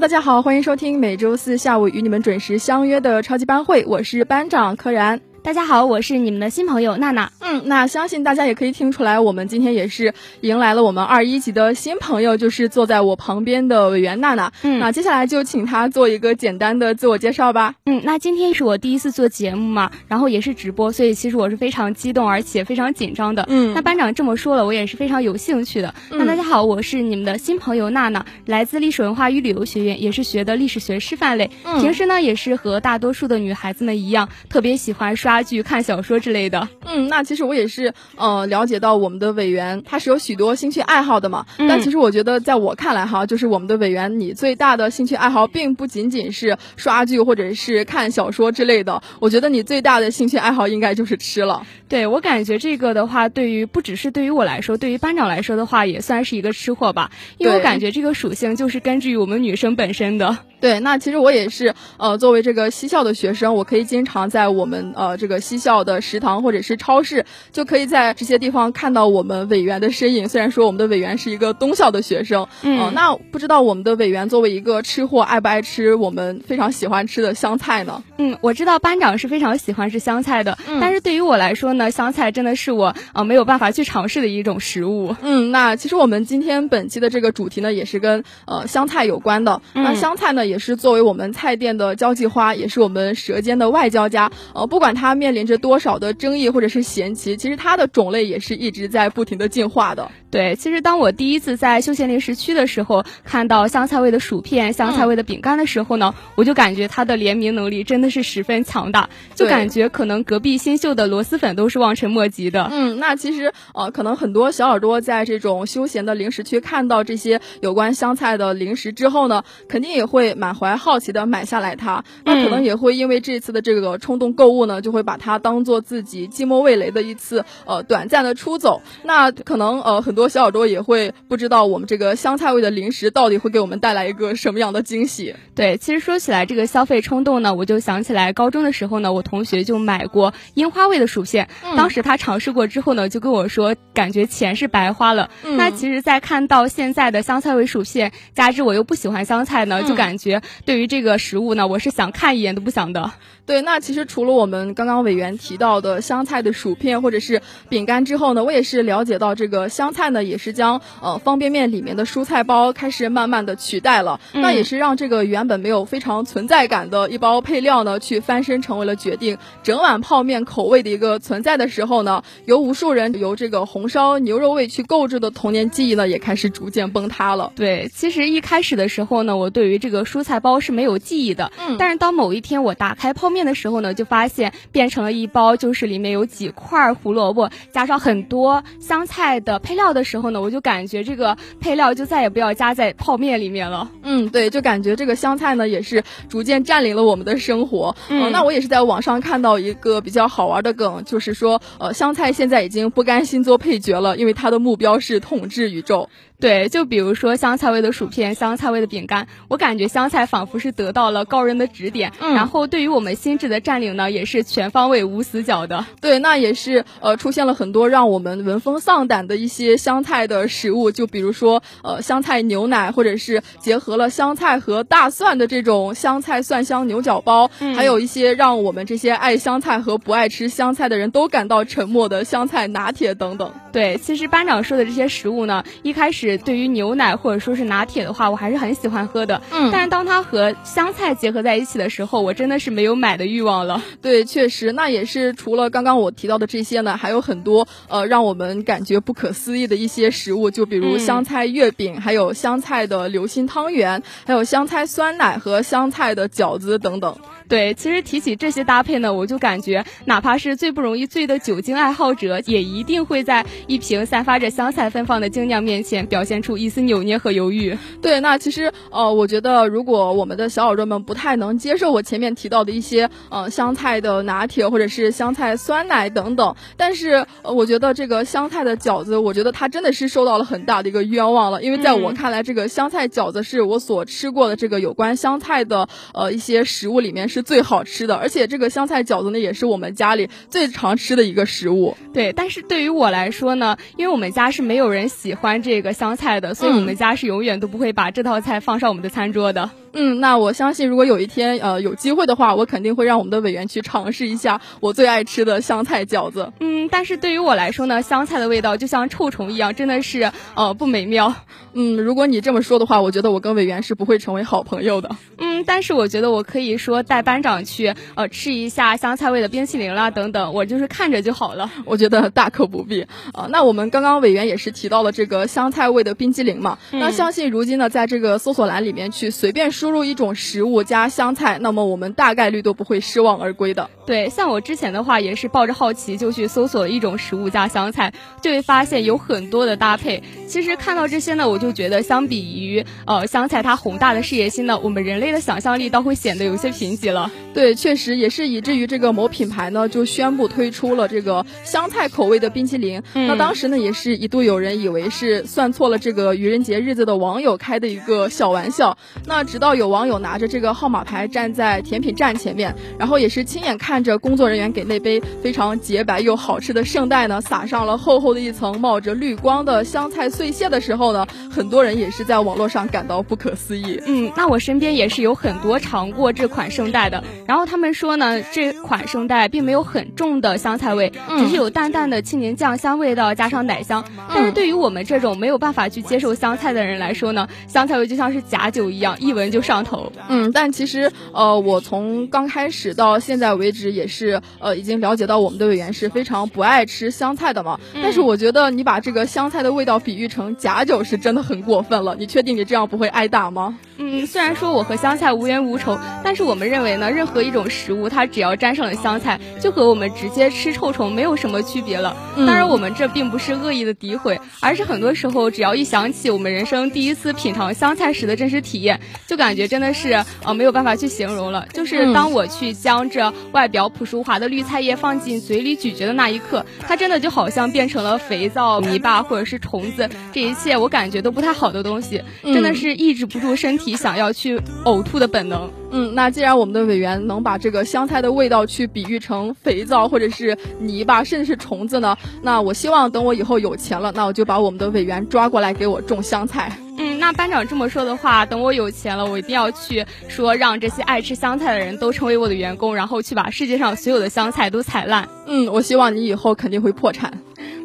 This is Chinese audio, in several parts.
大家好，欢迎收听每周四下午与你们准时相约的超级班会，我是班长柯然。大家好，我是你们的新朋友娜娜。嗯，那相信大家也可以听出来，我们今天也是迎来了我们二一级的新朋友，就是坐在我旁边的委员娜娜。嗯，那接下来就请她做一个简单的自我介绍吧。嗯，那今天是我第一次做节目嘛，然后也是直播，所以其实我是非常激动，而且非常紧张的。嗯，那班长这么说了，我也是非常有兴趣的。那大家好，我是你们的新朋友娜娜，来自历史文化与旅游学院，也是学的历史学师范类。嗯平时呢，也是和大多数的女孩子们一样，特别喜欢刷剧、看小说。之类的，嗯，那其实我也是，呃，了解到我们的委员他是有许多兴趣爱好的嘛。但其实我觉得，在我看来哈，就是我们的委员，你最大的兴趣爱好并不仅仅是刷剧或者是看小说之类的。我觉得你最大的兴趣爱好应该就是吃了。对我感觉这个的话，对于不只是对于我来说，对于班长来说的话，也算是一个吃货吧。因为我感觉这个属性就是根据于我们女生本身的。对，那其实我也是，呃，作为这个西校的学生，我可以经常在我们呃这个西校的食堂或者是超市，就可以在这些地方看到我们委员的身影。虽然说我们的委员是一个东校的学生，嗯，那不知道我们的委员作为一个吃货，爱不爱吃我们非常喜欢吃的香菜呢？嗯，我知道班长是非常喜欢吃香菜的，但是对于我来说呢，香菜真的是我呃没有办法去尝试的一种食物。嗯，那其实我们今天本期的这个主题呢，也是跟呃香菜有关的。那香菜呢，也是作为我们菜店的交际花，也是我们舌尖的外交家。呃，不管它面临着多少的争议或者是嫌弃，其实它的种类也是一直在不停的进化的。对，其实当我第一次在休闲零食区的时候，看到香菜味的薯片、香菜味的饼干的时候呢，我就感觉它的联名能力真的是十分强大，就感觉可能隔壁新秀的螺蛳粉都是望尘莫及的。嗯，那其实呃，可能很多小耳朵在这种休闲的零食区看到这些有关香菜的零食之后呢，肯定也会满怀好奇的买下来它。那可能也会因为这次的这个冲动购物呢，就会把它当做自己寂寞味蕾的一次呃短暂的出走。那可能呃很多小耳朵也会不知道我们这个香菜味的零食到底会给我们带来一个什么样的惊喜。对，其实说起来这个消费冲动呢，我就想起来高中的时候呢，我同学就买过樱花味的薯片，当时他尝试过之后呢，就跟我说感觉钱是白花了。那其实，在看到现在的香菜味薯片，加之我又不喜欢香菜呢，就感觉对于这个食物呢，我是想看一眼都不想的。对，那其实除了我们刚刚委员提到的香菜的薯片或者是饼干之后呢，我也是了解到这个香菜呢，也是将呃方便面里面的蔬菜包开始慢慢的取代了。那也是让这个原本没有非常存在感的一包配料呢，去翻身成为了决定整碗泡面口味的一个存在的时候呢，由无数人由这个红烧牛肉味去购置的童年记忆呢，也开始逐渐崩塌了。对，其实一开始的时候呢，我对于这个蔬菜包是没有记忆的。嗯，但是当某一天我打开泡面的时候呢，就发现变成了一包，就是里面有几块胡萝卜，加上很多香菜的配料的时候呢，我就感觉这个配料就再也不要加在泡面里面了。嗯，对，就感觉这个香菜呢，也是逐渐占领了我们的生活。嗯，那我也是在网上看到一个比较好玩的梗，就是说，呃，香菜现在已经不甘心做配角了，因为它的目标是统治宇宙。对，就比如说香菜味的薯片、香菜味的饼干，我感觉香菜仿佛是得到了高人的指点，然后对于我们心智的占领呢，也是全方位无死角的。对，那也是呃出现了很多让我们闻风丧胆的一些香菜的食物，就比如说呃香菜牛奶，或者是结合了香菜和大蒜的这种香菜蒜香牛角包，还有一些让我们这些爱香菜和不爱吃香菜的人都感到沉默的香菜拿铁等等。对，其实班长说的这些食物呢，一开始。始对于牛奶或者说是拿铁的话，我还是很喜欢喝的。嗯，但是当它和香菜结合在一起的时候，我真的是没有买的欲望了。对，确实，那也是除了刚刚我提到的这些呢，还有很多呃让我们感觉不可思议的一些食物，就比如香菜月饼，还有香菜的流心汤圆，还有香菜酸奶和香菜的饺子等等。对，其实提起这些搭配呢，我就感觉，哪怕是最不容易醉的酒精爱好者，也一定会在一瓶散发着香菜芬芳的精酿面前表现出一丝扭捏和犹豫。对，那其实呃，我觉得如果我们的小耳朵们不太能接受我前面提到的一些呃香菜的拿铁或者是香菜酸奶等等，但是呃，我觉得这个香菜的饺子，我觉得它真的是受到了很大的一个冤枉了，因为在我看来，这个香菜饺子是我所吃过的这个有关香菜的呃一些食物里面。是最好吃的，而且这个香菜饺子呢，也是我们家里最常吃的一个食物。对，但是对于我来说呢，因为我们家是没有人喜欢这个香菜的，所以我们家是永远都不会把这道菜放上我们的餐桌的。嗯，那我相信，如果有一天呃有机会的话，我肯定会让我们的委员去尝试一下我最爱吃的香菜饺子。嗯，但是对于我来说呢，香菜的味道就像臭虫一样，真的是呃不美妙。嗯，如果你这么说的话，我觉得我跟委员是不会成为好朋友的。嗯，但是我觉得我可以说带班长去呃吃一下香菜味的冰淇淋啦等等，我就是看着就好了。我觉得大可不必啊。那我们刚刚委员也是提到了这个香菜味的冰激凌嘛，那相信如今呢，在这个搜索栏里面去随便输入一种食物加香菜，那么我们大概率都不会失望而归的。对，像我之前的话也是抱着好奇就去搜索了一种食物加香菜，就会发现有很多的搭配。其实看到这些呢，我就觉得相比于呃香菜它宏大的事业心呢，我们人类的想象力倒会显得有些贫瘠了。对，确实也是以至于这个某品牌呢就宣布推出了这个香菜口味的冰淇淋。那当时呢也是一度有人以为是算错了这个愚人节日子的网友开的一个小玩笑。那直到有网友。拿着这个号码牌站在甜品站前面，然后也是亲眼看着工作人员给那杯非常洁白又好吃的圣代呢撒上了厚厚的一层冒着绿光的香菜碎屑的时候呢，很多人也是在网络上感到不可思议。嗯，那我身边也是有很多尝过这款圣代的，然后他们说呢，这款圣代并没有很重的香菜味，只是有淡淡的青柠酱香味道加上奶香。但是对于我们这种没有办法去接受香菜的人来说呢，香菜味就像是假酒一样，一闻就上头。嗯，但其实，呃，我从刚开始到现在为止，也是呃，已经了解到我们的委员是非常不爱吃香菜的嘛。但是我觉得你把这个香菜的味道比喻成假酒，是真的很过分了。你确定你这样不会挨打吗？嗯，虽然说我和香菜无冤无仇，但是我们认为呢，任何一种食物，它只要沾上了香菜，就和我们直接吃臭虫没有什么区别了。当然，我们这并不是恶意的诋毁，而是很多时候，只要一想起我们人生第一次品尝香菜时的真实体验，就感觉真的是呃没有办法去形容了。就是当我去将这外表朴实无华的绿菜叶放进嘴里咀嚼的那一刻，它真的就好像变成了肥皂、泥巴或者是虫子，这一切我感觉都不太好的东西，真的是抑制不住身体。想要去呕吐的本能。嗯，那既然我们的委员能把这个香菜的味道去比喻成肥皂或者是泥巴，甚至是虫子呢？那我希望等我以后有钱了，那我就把我们的委员抓过来给我种香菜。嗯，那班长这么说的话，等我有钱了，我一定要去说让这些爱吃香菜的人都成为我的员工，然后去把世界上所有的香菜都踩烂。嗯，我希望你以后肯定会破产。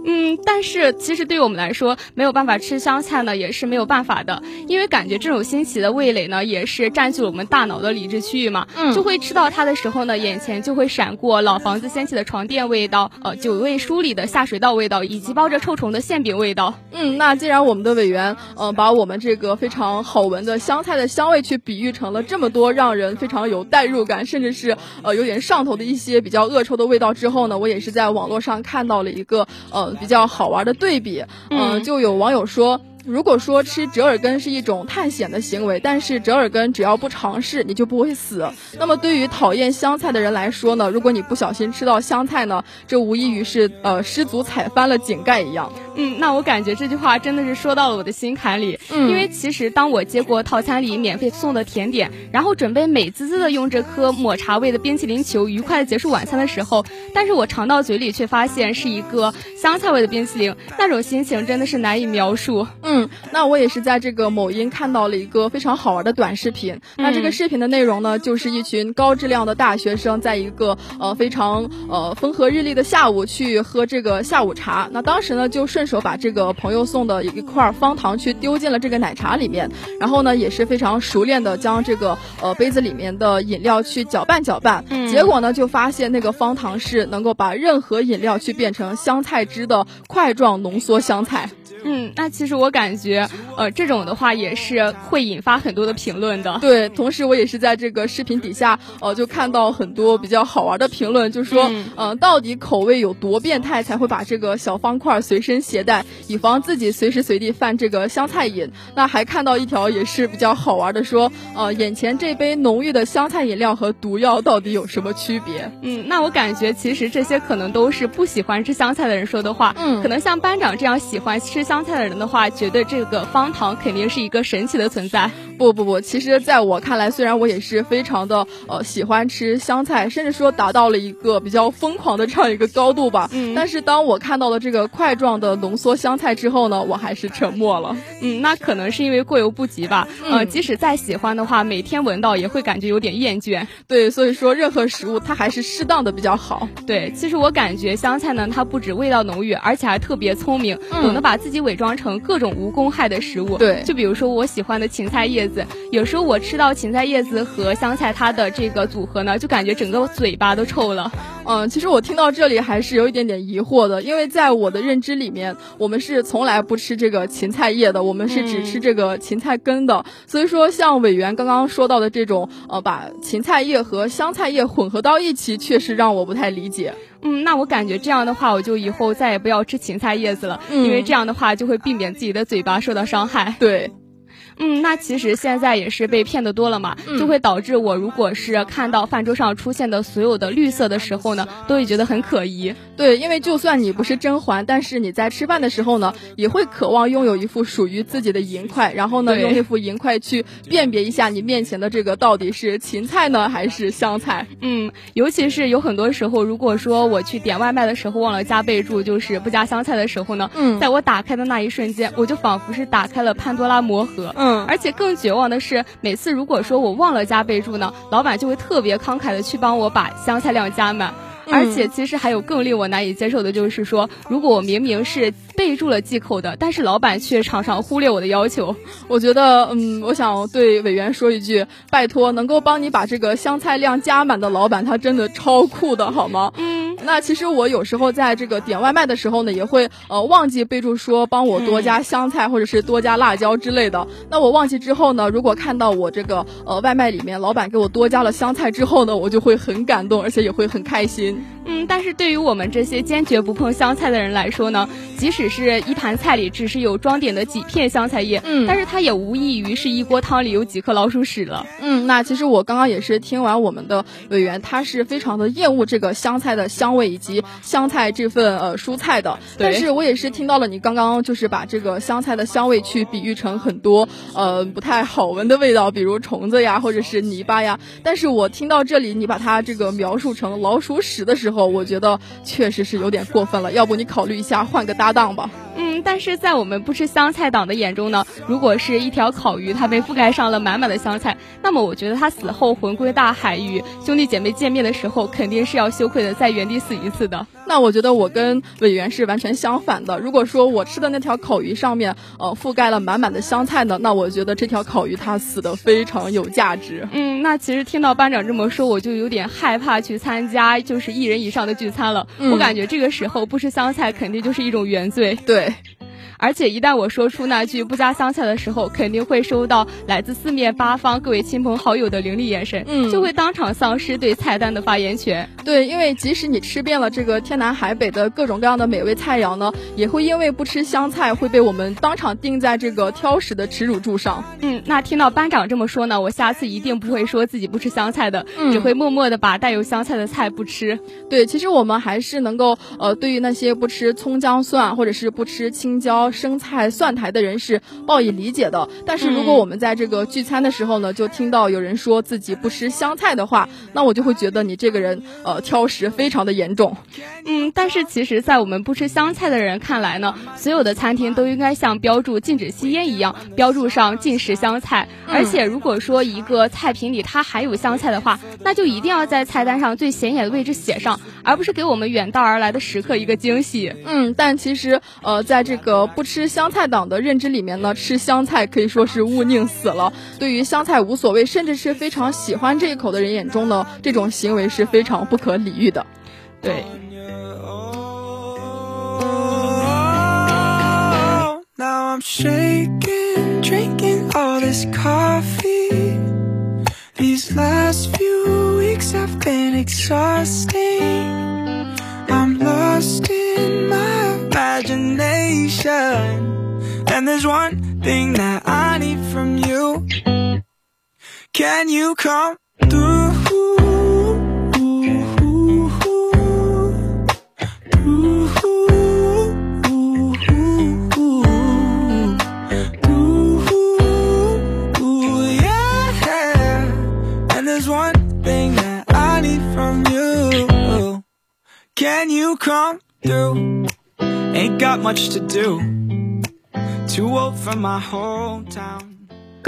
嗯，但是其实对于我们来说，没有办法吃香菜呢，也是没有办法的，因为感觉这种新奇的味蕾呢，也是占据了我们大脑的理智区域嘛。嗯，就会吃到它的时候呢，眼前就会闪过老房子掀起的床垫味道，呃，久未梳理的下水道味道，以及包着臭虫的馅饼味道。嗯，那既然我们的委员，呃，把我们这个非常好闻的香菜的香味去比喻成了这么多让人非常有代入感，甚至是呃有点上头的一些比较恶臭的味道之后呢，我也是在网络上看到了一个呃。比较好玩的对比，嗯，就有网友说。如果说吃折耳根是一种探险的行为，但是折耳根只要不尝试，你就不会死。那么对于讨厌香菜的人来说呢？如果你不小心吃到香菜呢，这无异于是呃失足踩翻了井盖一样。嗯，那我感觉这句话真的是说到了我的心坎里。嗯，因为其实当我接过套餐里免费送的甜点，然后准备美滋滋的用这颗抹茶味的冰淇淋球愉快的结束晚餐的时候，但是我尝到嘴里却发现是一个香菜味的冰淇淋，那种心情真的是难以描述。嗯。嗯，那我也是在这个某音看到了一个非常好玩的短视频。那这个视频的内容呢，就是一群高质量的大学生在一个呃非常呃风和日丽的下午去喝这个下午茶。那当时呢，就顺手把这个朋友送的一块方糖去丢进了这个奶茶里面，然后呢，也是非常熟练的将这个呃杯子里面的饮料去搅拌搅拌。结果呢，就发现那个方糖是能够把任何饮料去变成香菜汁的块状浓缩香菜。嗯，那其实我感觉，呃，这种的话也是会引发很多的评论的。对，同时我也是在这个视频底下，呃，就看到很多比较好玩的评论，就说，嗯，到底口味有多变态才会把这个小方块随身携带，以防自己随时随地犯这个香菜瘾。那还看到一条也是比较好玩的，说，呃，眼前这杯浓郁的香菜饮料和毒药到底有什么区别？嗯，那我感觉其实这些可能都是不喜欢吃香菜的人说的话。嗯，可能像班长这样喜欢吃。香菜的人的话，觉得这个方糖肯定是一个神奇的存在。不不不，其实在我看来，虽然我也是非常的呃喜欢吃香菜，甚至说达到了一个比较疯狂的这样一个高度吧。嗯。但是当我看到了这个块状的浓缩香菜之后呢，我还是沉默了。嗯，那可能是因为过犹不及吧。嗯。即使再喜欢的话，每天闻到也会感觉有点厌倦。对，所以说任何食物它还是适当的比较好。对，其实我感觉香菜呢，它不止味道浓郁，而且还特别聪明，懂得把自己。伪装成各种无公害的食物，对，就比如说我喜欢的芹菜叶子，有时候我吃到芹菜叶子和香菜它的这个组合呢，就感觉整个嘴巴都臭了。嗯，其实我听到这里还是有一点点疑惑的，因为在我的认知里面，我们是从来不吃这个芹菜叶的，我们是只吃这个芹菜根的。所以说，像委员刚刚说到的这种，呃，把芹菜叶和香菜叶混合到一起，确实让我不太理解。嗯，那我感觉这样的话，我就以后再也不要吃芹菜叶子了，因为这样的话就会避免自己的嘴巴受到伤害。对。嗯，那其实现在也是被骗的多了嘛，就会导致我如果是看到饭桌上出现的所有的绿色的时候呢，都会觉得很可疑。对，因为就算你不是甄嬛，但是你在吃饭的时候呢，也会渴望拥有一副属于自己的银筷，然后呢，用那副银筷去辨别一下你面前的这个到底是芹菜呢还是香菜。嗯，尤其是有很多时候，如果说我去点外卖的时候忘了加备注，就是不加香菜的时候呢，嗯，在我打开的那一瞬间，我就仿佛是打开了潘多拉魔盒。嗯。而且更绝望的是，每次如果说我忘了加备注呢，老板就会特别慷慨的去帮我把香菜量加满。而且其实还有更令我难以接受的，就是说，如果我明明是备注了忌口的，但是老板却常常忽略我的要求。我觉得，嗯，我想对委员说一句，拜托，能够帮你把这个香菜量加满的老板，他真的超酷的，好吗？嗯。那其实我有时候在这个点外卖的时候呢，也会呃忘记备注说帮我多加香菜或者是多加辣椒之类的。那我忘记之后呢，如果看到我这个呃外卖里面老板给我多加了香菜之后呢，我就会很感动，而且也会很开心。嗯，但是对于我们这些坚决不碰香菜的人来说呢，即使是一盘菜里只是有装点的几片香菜叶，嗯，但是它也无异于是一锅汤里有几颗老鼠屎了。嗯，那其实我刚刚也是听完我们的委员，他是非常的厌恶这个香菜的香味以及香菜这份呃蔬菜的。但是我也是听到了你刚刚就是把这个香菜的香味去比喻成很多呃不太好闻的味道，比如虫子呀或者是泥巴呀。但是我听到这里你把它这个描述成老鼠屎的时候。我觉得确实是有点过分了，要不你考虑一下换个搭档吧。但是在我们不吃香菜党的眼中呢，如果是一条烤鱼，它被覆盖上了满满的香菜，那么我觉得它死后魂归大海，与兄弟姐妹见面的时候，肯定是要羞愧的在原地死一次的。那我觉得我跟委员是完全相反的。如果说我吃的那条烤鱼上面呃覆盖了满满的香菜呢，那我觉得这条烤鱼它死的非常有价值。嗯，那其实听到班长这么说，我就有点害怕去参加就是一人以上的聚餐了。我感觉这个时候不吃香菜肯定就是一种原罪。对。而且一旦我说出那句不加香菜的时候，肯定会收到来自四面八方各位亲朋好友的凌厉眼神，嗯，就会当场丧失对菜单的发言权。对，因为即使你吃遍了这个天南海北的各种各样的美味菜肴呢，也会因为不吃香菜会被我们当场钉在这个挑食的耻辱柱上。嗯，那听到班长这么说呢，我下次一定不会说自己不吃香菜的，只会默默的把带有香菜的菜不吃。对，其实我们还是能够呃，对于那些不吃葱姜蒜或者是不吃青椒。到生菜、蒜苔的人是报以理解的。但是如果我们在这个聚餐的时候呢，就听到有人说自己不吃香菜的话，那我就会觉得你这个人呃挑食非常的严重。嗯，但是其实，在我们不吃香菜的人看来呢，所有的餐厅都应该像标注禁止吸烟一样，标注上禁食香菜。而且如果说一个菜品里它还有香菜的话，那就一定要在菜单上最显眼的位置写上，而不是给我们远道而来的食客一个惊喜。嗯，但其实呃，在这个不吃香菜党的认知里面呢，吃香菜可以说是勿宁死了。对于香菜无所谓，甚至是非常喜欢这一口的人眼中呢，这种行为是非常不可理喻的。对。Now I'm shaking, drinking all this coffee. These last few weeks have been exhausting. I'm lost in my imagination. And there's one thing that I need from you. Can you come through? And there's one thing that I need from you Can you come through? Ain't got much to do. Too old for my hometown.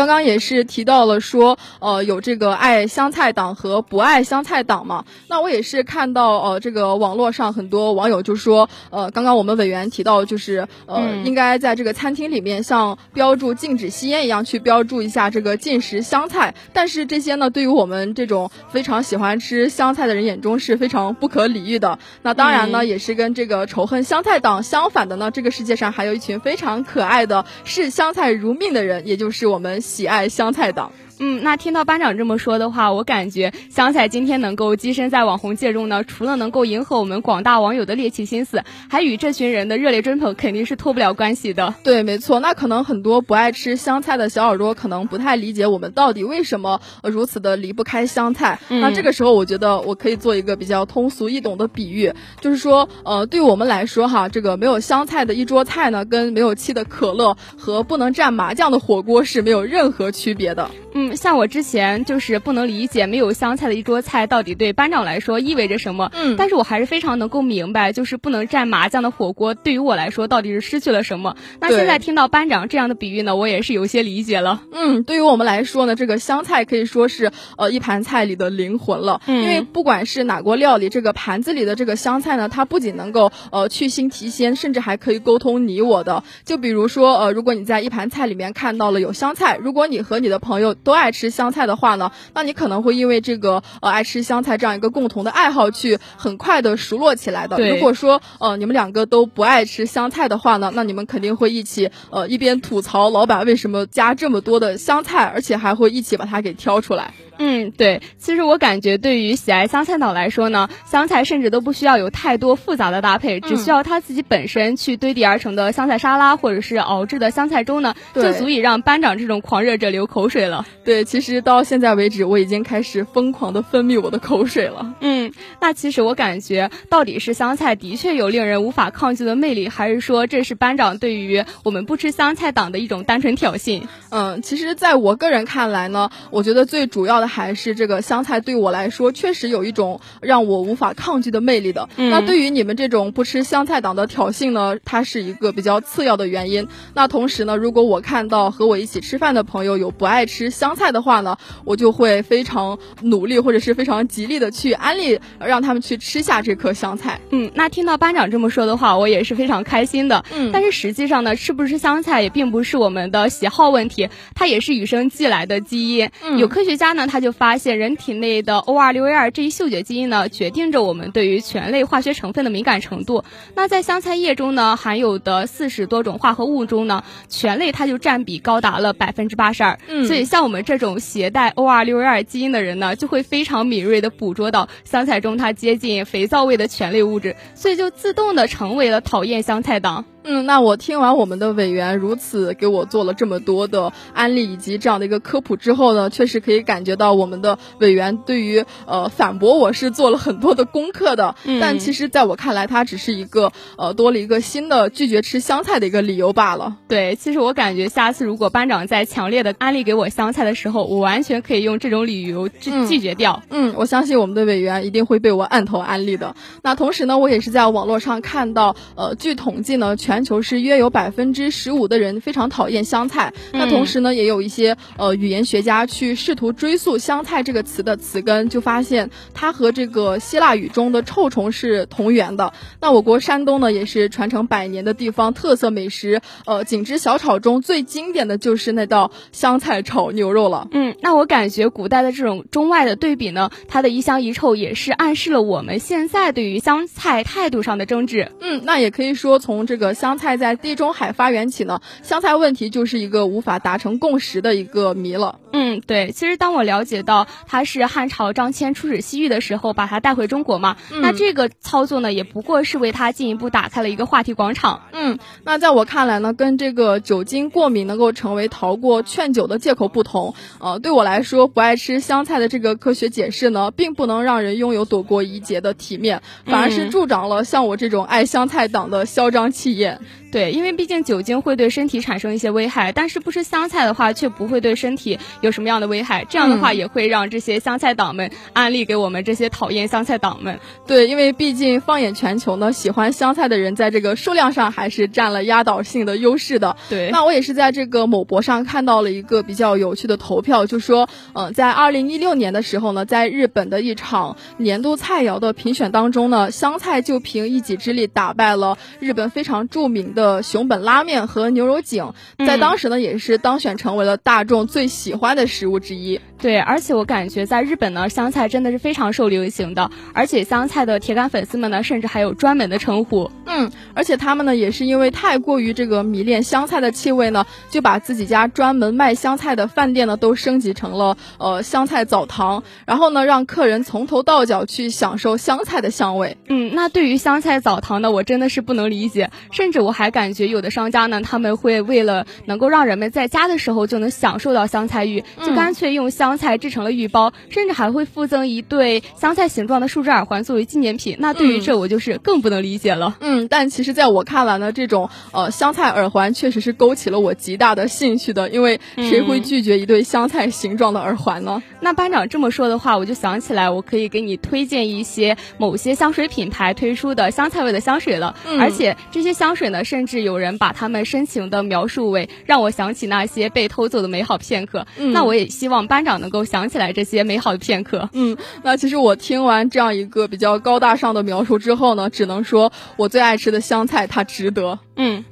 刚刚也是提到了说，呃，有这个爱香菜党和不爱香菜党嘛。那我也是看到，呃，这个网络上很多网友就说，呃，刚刚我们委员提到，就是呃，应该在这个餐厅里面像标注禁止吸烟一样去标注一下这个禁食香菜。但是这些呢，对于我们这种非常喜欢吃香菜的人眼中是非常不可理喻的。那当然呢，也是跟这个仇恨香菜党相反的呢，这个世界上还有一群非常可爱的视香菜如命的人，也就是我们。喜爱湘菜党。嗯，那听到班长这么说的话，我感觉香菜今天能够跻身在网红界中呢，除了能够迎合我们广大网友的猎奇心思，还与这群人的热烈追捧肯定是脱不了关系的。对，没错。那可能很多不爱吃香菜的小耳朵可能不太理解我们到底为什么如此的离不开香菜。那这个时候，我觉得我可以做一个比较通俗易懂的比喻，就是说，呃，对我们来说哈，这个没有香菜的一桌菜呢，跟没有气的可乐和不能蘸麻酱的火锅是没有任何区别的。嗯，像我之前就是不能理解没有香菜的一桌菜到底对班长来说意味着什么。嗯，但是我还是非常能够明白，就是不能蘸麻酱的火锅对于我来说到底是失去了什么。那现在听到班长这样的比喻呢，我也是有些理解了。嗯，对于我们来说呢，这个香菜可以说是呃一盘菜里的灵魂了。嗯，因为不管是哪锅料理，这个盘子里的这个香菜呢，它不仅能够呃去腥提鲜，甚至还可以沟通你我的。就比如说呃，如果你在一盘菜里面看到了有香菜，如果你和你的朋友都爱吃香菜的话呢，那你可能会因为这个呃爱吃香菜这样一个共同的爱好，去很快的熟络起来的。如果说呃你们两个都不爱吃香菜的话呢，那你们肯定会一起呃一边吐槽老板为什么加这么多的香菜，而且还会一起把它给挑出来。嗯，对，其实我感觉对于喜爱香菜党来说呢，香菜甚至都不需要有太多复杂的搭配，只需要它自己本身去堆叠而成的香菜沙拉，或者是熬制的香菜粥呢，就足以让班长这种狂热者流口水了。对，其实到现在为止，我已经开始疯狂的分泌我的口水了。嗯，那其实我感觉，到底是香菜的确有令人无法抗拒的魅力，还是说这是班长对于我们不吃香菜党的一种单纯挑衅？嗯，其实在我个人看来呢，我觉得最主要的。还是这个香菜对我来说确实有一种让我无法抗拒的魅力的。那对于你们这种不吃香菜党的挑衅呢，它是一个比较次要的原因。那同时呢，如果我看到和我一起吃饭的朋友有不爱吃香菜的话呢，我就会非常努力或者是非常极力的去安利，让他们去吃下这颗香菜。嗯，那听到班长这么说的话，我也是非常开心的。嗯，但是实际上呢，吃不吃香菜也并不是我们的喜好问题，它也是与生俱来的基因。嗯，有科学家呢，他。就发现人体内的 O 二六 A 二这一嗅觉基因呢，决定着我们对于醛类化学成分的敏感程度。那在香菜叶中呢，含有的四十多种化合物中呢，醛类它就占比高达了百分之八十二。嗯，所以像我们这种携带 O 二六 A 二基因的人呢，就会非常敏锐的捕捉到香菜中它接近肥皂味的醛类物质，所以就自动的成为了讨厌香菜党。嗯，那我听完我们的委员如此给我做了这么多的安利以及这样的一个科普之后呢，确实可以感觉到我们的委员对于呃反驳我是做了很多的功课的。嗯，但其实在我看来，他只是一个呃多了一个新的拒绝吃香菜的一个理由罢了。对，其实我感觉下次如果班长在强烈的安利给我香菜的时候，我完全可以用这种理由拒拒绝掉。嗯，我相信我们的委员一定会被我按头安利的。那同时呢，我也是在网络上看到，呃，据统计呢，全球是约有百分之十五的人非常讨厌香菜。那同时呢，也有一些呃语言学家去试图追溯香菜这个词的词根，就发现它和这个希腊语中的臭虫是同源的。那我国山东呢，也是传承百年的地方特色美食，呃，景之小炒中最经典的就是那道香菜炒牛肉了。嗯，那我感觉古代的这种中外的对比呢，它的一香一臭也是暗示了我们现在对于香菜态度上的争执。嗯，那也可以说从这个香菜在地中海发源起呢，香菜问题就是一个无法达成共识的一个谜了。嗯，对。其实当我了解到他是汉朝张骞出使西域的时候把他带回中国嘛，那这个操作呢，也不过是为他进一步打开了一个话题广场。嗯，那在我看来呢，跟这个酒精过敏能够成为逃过劝酒的借口不同，呃，对我来说不爱吃香菜的这个科学解释呢，并不能让人拥有躲过一劫的体面，反而是助长了像我这种爱香菜党的嚣张气焰。对，因为毕竟酒精会对身体产生一些危害，但是不吃香菜的话，却不会对身体有什么样的危害。这样的话，也会让这些香菜党们安利给我们这些讨厌香菜党们。对，因为毕竟放眼全球呢，喜欢香菜的人在这个数量上还是占了压倒性的优势的。对，那我也是在这个某博上看到了一个比较有趣的投票，就说，嗯，在二零一六年的时候呢，在日本的一场年度菜肴的评选当中呢，香菜就凭一己之力打败了日本非常著名的。的熊本拉面和牛肉井，在当时呢也是当选成为了大众最喜欢的食物之一。对，而且我感觉在日本呢，香菜真的是非常受流行的，而且香菜的铁杆粉丝们呢，甚至还有专门的称呼。嗯，而且他们呢，也是因为太过于这个迷恋香菜的气味呢，就把自己家专门卖香菜的饭店呢，都升级成了呃香菜澡堂，然后呢，让客人从头到脚去享受香菜的香味。嗯，那对于香菜澡堂呢，我真的是不能理解，甚至我还感觉有的商家呢，他们会为了能够让人们在家的时候就能享受到香菜浴，就干脆用香。菜制成了浴包，甚至还会附赠一对香菜形状的树枝耳环作为纪念品。那对于这，我就是更不能理解了。嗯，但其实在我看来呢，这种呃香菜耳环确实是勾起了我极大的兴趣的，因为谁会拒绝一对香菜形状的耳环呢？那班长这么说的话，我就想起来，我可以给你推荐一些某些香水品牌推出的香菜味的香水了。而且这些香水呢，甚至有人把他们深情的描述为让我想起那些被偷走的美好片刻。那我也希望班长。能够想起来这些美好的片刻。嗯，那其实我听完这样一个比较高大上的描述之后呢，只能说我最爱吃的香菜它值得。嗯。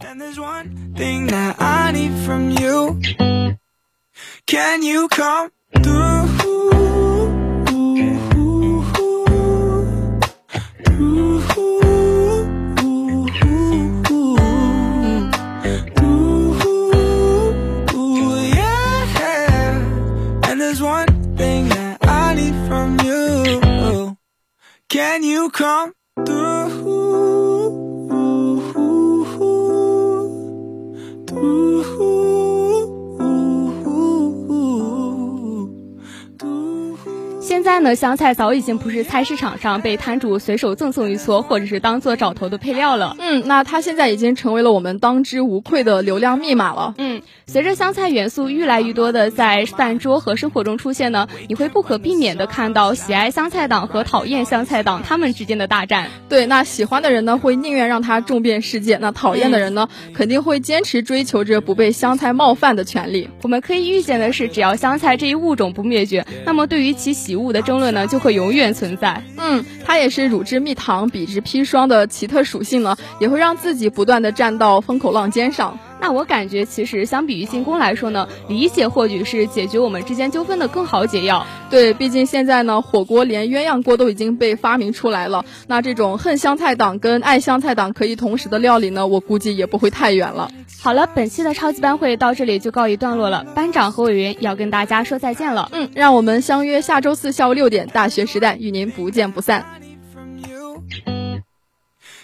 Can you come through? 现在呢，香菜早已经不是菜市场上被摊主随手赠送一撮，或者是当做找头的配料了。嗯，那它现在已经成为了我们当之无愧的流量密码了。嗯，随着香菜元素愈来愈多的在饭桌和生活中出现呢，你会不可避免的看到喜爱香菜党和讨厌香菜党他们之间的大战。对，那喜欢的人呢，会宁愿让它众遍世界；那讨厌的人呢，肯定会坚持追求着不被香菜冒犯的权利。我们可以预见的是，只要香菜这一物种不灭绝，那么对于其喜恶。的争论呢，就会永远存在。嗯，它也是乳汁蜜糖，比之砒霜的奇特属性呢，也会让自己不断的站到风口浪尖上。那我感觉，其实相比于进攻来说呢，理解或许是解决我们之间纠纷的更好解药。对，毕竟现在呢，火锅连鸳鸯锅都已经被发明出来了。那这种恨香菜党跟爱香菜党可以同时的料理呢，我估计也不会太远了。好了，本期的超级班会到这里就告一段落了。班长和委员要跟大家说再见了。嗯，让我们相约下周四下午六点，大学时代与您不见不散。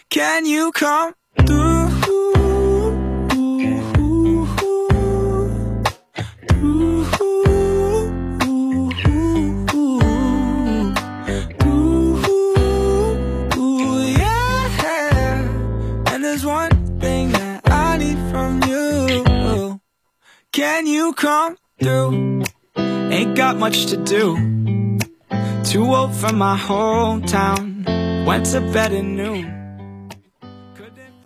Can you come when you come through. Ain't got much to do. Too old for my hometown. Went to bed at noon.